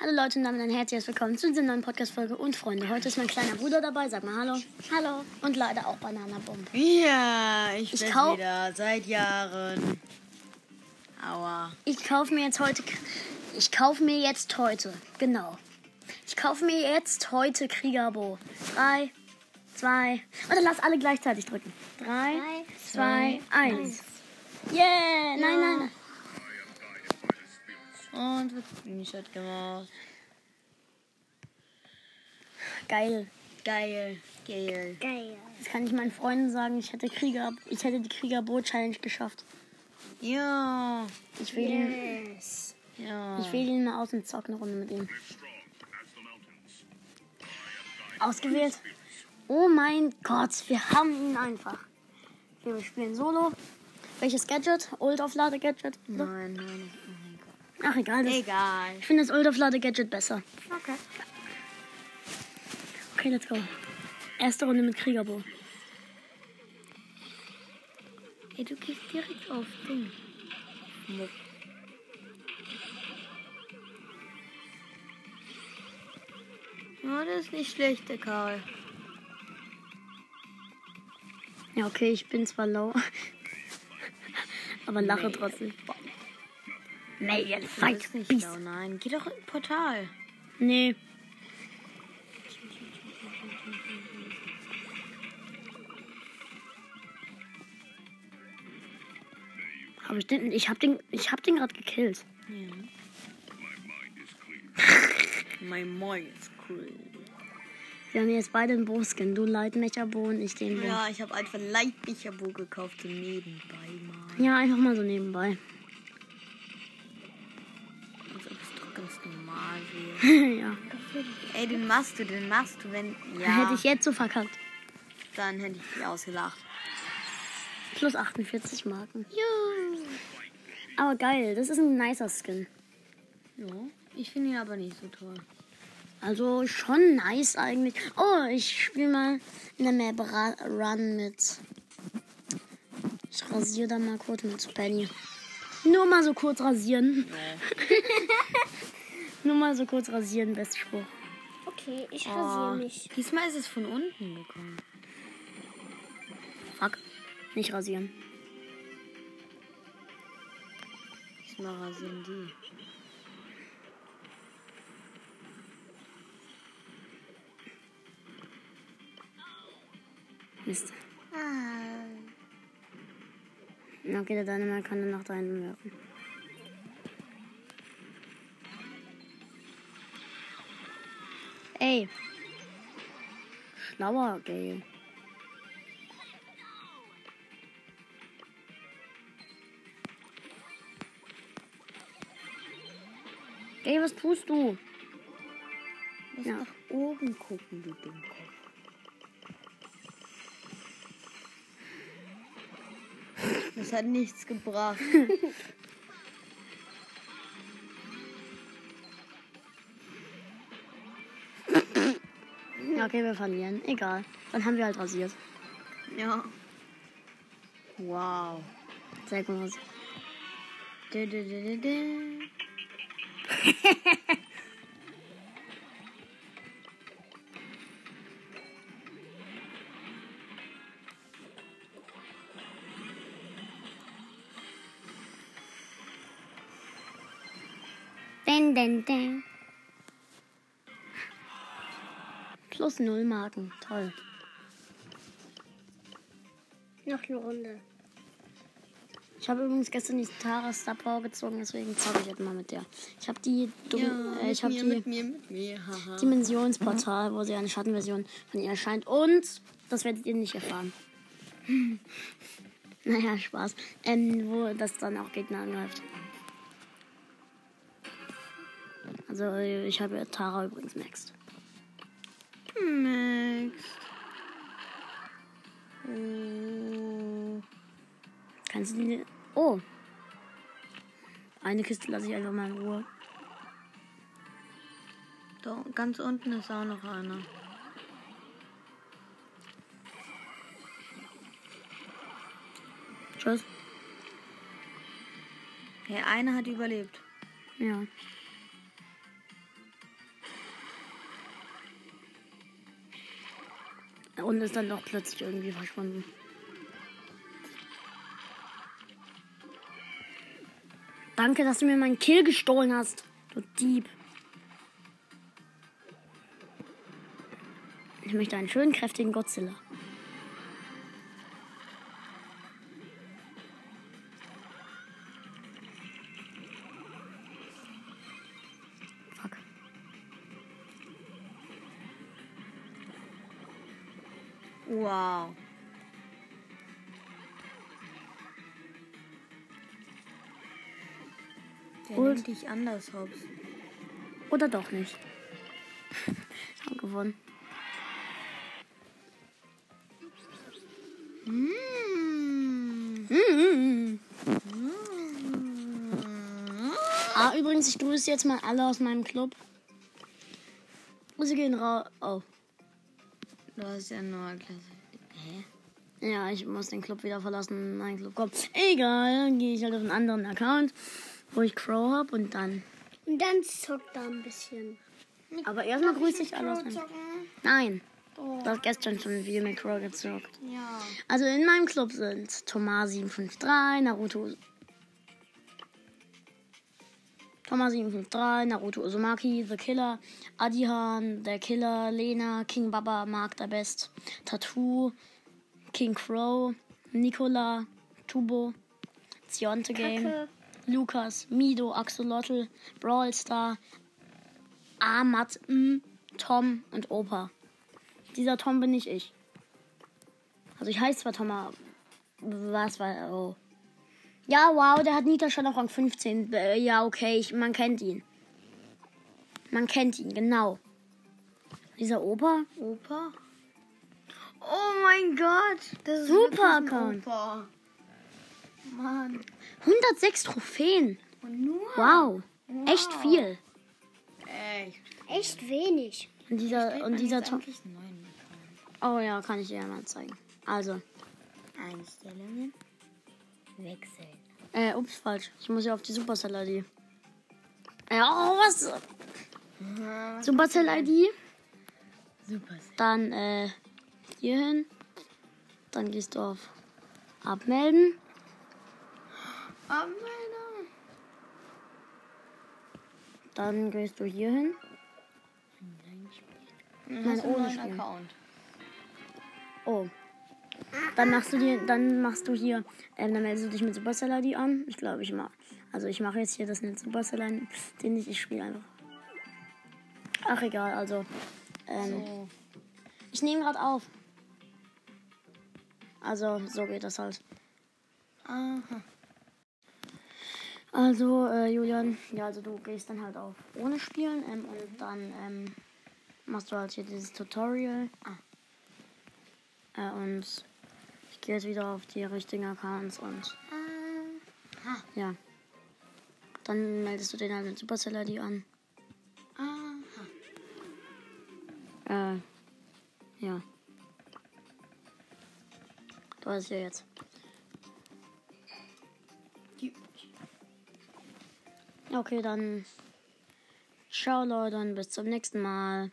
Hallo Leute und damit ein herzliches Willkommen zu dieser neuen Podcast-Folge und Freunde. Heute ist mein kleiner Bruder dabei. Sag mal Hallo. Hallo. Und leider auch Bananabomb. Ja, ich, Ich bin kau- wieder seit Jahren. Aua. Ich kaufe mir jetzt heute. Ich kaufe mir jetzt heute. Genau. Ich kaufe mir jetzt heute Kriegerbo. Drei, zwei. Oder lass alle gleichzeitig drücken. Drei, Drei, zwei, eins. Yeah! Nein, nein, nein. Und wird Screenshot gemacht. Geil. Geil. Geil. Geil. Jetzt kann ich meinen Freunden sagen, ich hätte Krieger, ich hätte die Kriegerbo-Challenge geschafft. Ja. Ich ihn, Yes. Ja. ich wähle ihn mal aus und zock eine Runde mit ihm. Ausgewählt. Oh mein Gott, wir haben ihn einfach. Okay, wir spielen Solo. Welches Gadget? Ult-Auflade-Gadget? Nein, nein, nein. Ach, egal. Das, Egal. ich finde das Ult-Auflade-Gadget besser. Okay. Okay, let's go. Erste Runde mit Kriegerbo. Ey, du gehst direkt auf Ding. Muck. Ja, das ist nicht schlecht, der Karl. Ja, okay, ich bin zwar low. aber lache trotzdem. Nee, fight. ist nicht schlau. Nein, geh doch in Portal. Nee. Hab ich den? Ich hab den, ich hab den gerade gekillt. Ja. mein Mind ist cool. Wir haben jetzt beide einen Bo-Skin. Du Leitmecher-Bo und ich den Bo. Ja, ich habe einfach Leitbicherbo gekauft, so nebenbei mal. ja, einfach mal so nebenbei. Normal ja. Ey, den machst du, den machst du, wenn. Ja, Hätte ich jetzt so verkackt. dann hätte ich dich ausgelacht. Plus 48 Marken. Aber geil, das ist ein nicer Skin. Ja, ich finde ihn aber nicht so toll. Also schon nice eigentlich. Oh, ich spiele mal in der Map Run mit. Ich rasiere da mal kurz mit Penny. Nur mal so kurz rasieren. Nur mal so kurz rasieren, Bestspruch. Okay, ich Oh, rasiere mich. diesmal ist es von unten gekommen. Fuck. Nicht rasieren. Diesmal rasieren die. Mist. Ah. Na, Okay, der Dynamite kann dann nach da hinten werfen. Ey. Schlauer Gale. Ey, was tust du? Muss Ja. nach oben gucken, du Dummkopf. Das hat nichts gebracht. Ja, okay, wir verlieren. Egal. Dann haben wir halt rasiert. Ja. Wow. Sehr gut rasiert. Du, du, du, du, du. Den, Plus null Marken. Toll. Noch eine Runde. Ich habe übrigens gestern die Tara Star Power gezogen, deswegen zocke ich jetzt mal mit der. Ich habe die, Ja, äh, ich habe die mit mir, mit mir. Dimensionsportal, wo sie eine Schattenversion von ihr erscheint. Und das werdet ihr nicht erfahren. naja, Spaß. Ähm, wo das dann auch Gegner angreift. Also ich habe Tara übrigens next. Max. Oh. Kannst du die. Oh. Eine Kiste lasse ich einfach mal in Ruhe. Da ganz unten ist auch noch einer. Tschüss. Hey, einer hat überlebt. Ja. Und ist dann doch plötzlich irgendwie verschwunden. Danke, dass du mir meinen Kill gestohlen hast. Du Dieb. Ich möchte einen schönen, kräftigen Godzilla. Wow. Der Gut. nimmt dich anders, Hobbs. Oder doch nicht. Ich habe gewonnen. Mm. Ah, übrigens, ich grüße jetzt mal alle aus meinem Club. Sie gehen raus. Oh. Du hast ja nur Klasse. Hä? Ja, ich muss den Club wieder verlassen. Mein Club kommt. Egal, dann gehe ich halt auf einen anderen Account, wo ich Crow habe und dann. Und dann zockt er ein bisschen. Aber erstmal grüße ich alle Nein. Oh. Du hast gestern schon viel mit Crow gezockt. Ja. Also in meinem Club sind Thomas753, Naruto. Thomas753, Naruto Uzumaki, The Killer, Adihan, Der Killer, Lena, King Baba, Mark der Best, Tattoo, King Crow, Nicola, Tubo, Zionte Game, Kacke. Lukas, Mido, Axolotl, Brawl Star, Amat, M, Tom und Opa. Dieser Tom bin nicht ich. Also ich heiße zwar Tom, aber was war. Oh. Ja, wow, der hat Nita schon auf Rang 15. Äh, Ja, okay, ich, man kennt ihn. Man kennt ihn, genau. Dieser Opa? Opa? Oh mein Gott. Das ist Super Account. Opa. Mann. 106 Trophäen. Und nur? Wow. Echt Wow. viel. Echt. Echt wenig. Und dieser, und dieser. Oh ja, kann ich dir ja mal zeigen. Also, Einstellungen. Wechseln. äh, ups, falsch. Ich muss ja auf die Supercell-ID. Äh, oh, was? Supercell-ID. Super. Dann, äh, hier hin. Dann gehst du auf Abmelden. Aber meiner. Dann gehst du hier hin. Nein, ohne Spiel. Account. Oh. Dann machst du dir, dann machst du hier, ähm, dann meldest du dich mit Supercell ID an. Ich glaube, ich mach. Also ich mache jetzt hier das mit Supercell ID, den ich, ich spiele einfach. Ach egal, also. Ähm, So. Ich nehme gerade auf. Also, so geht das halt. Aha. Also, äh, Julian, ja, also du gehst dann halt auf ohne Spielen ähm, und dann ähm, machst du halt hier dieses Tutorial. Ah. Äh, und gehe jetzt wieder auf die richtigen Accounts und Aha. ja. Dann meldest du den halt mit Supercell ID an. Aha. Äh, ja. Du hast ja jetzt. Okay, dann ciao Leute und bis zum nächsten Mal.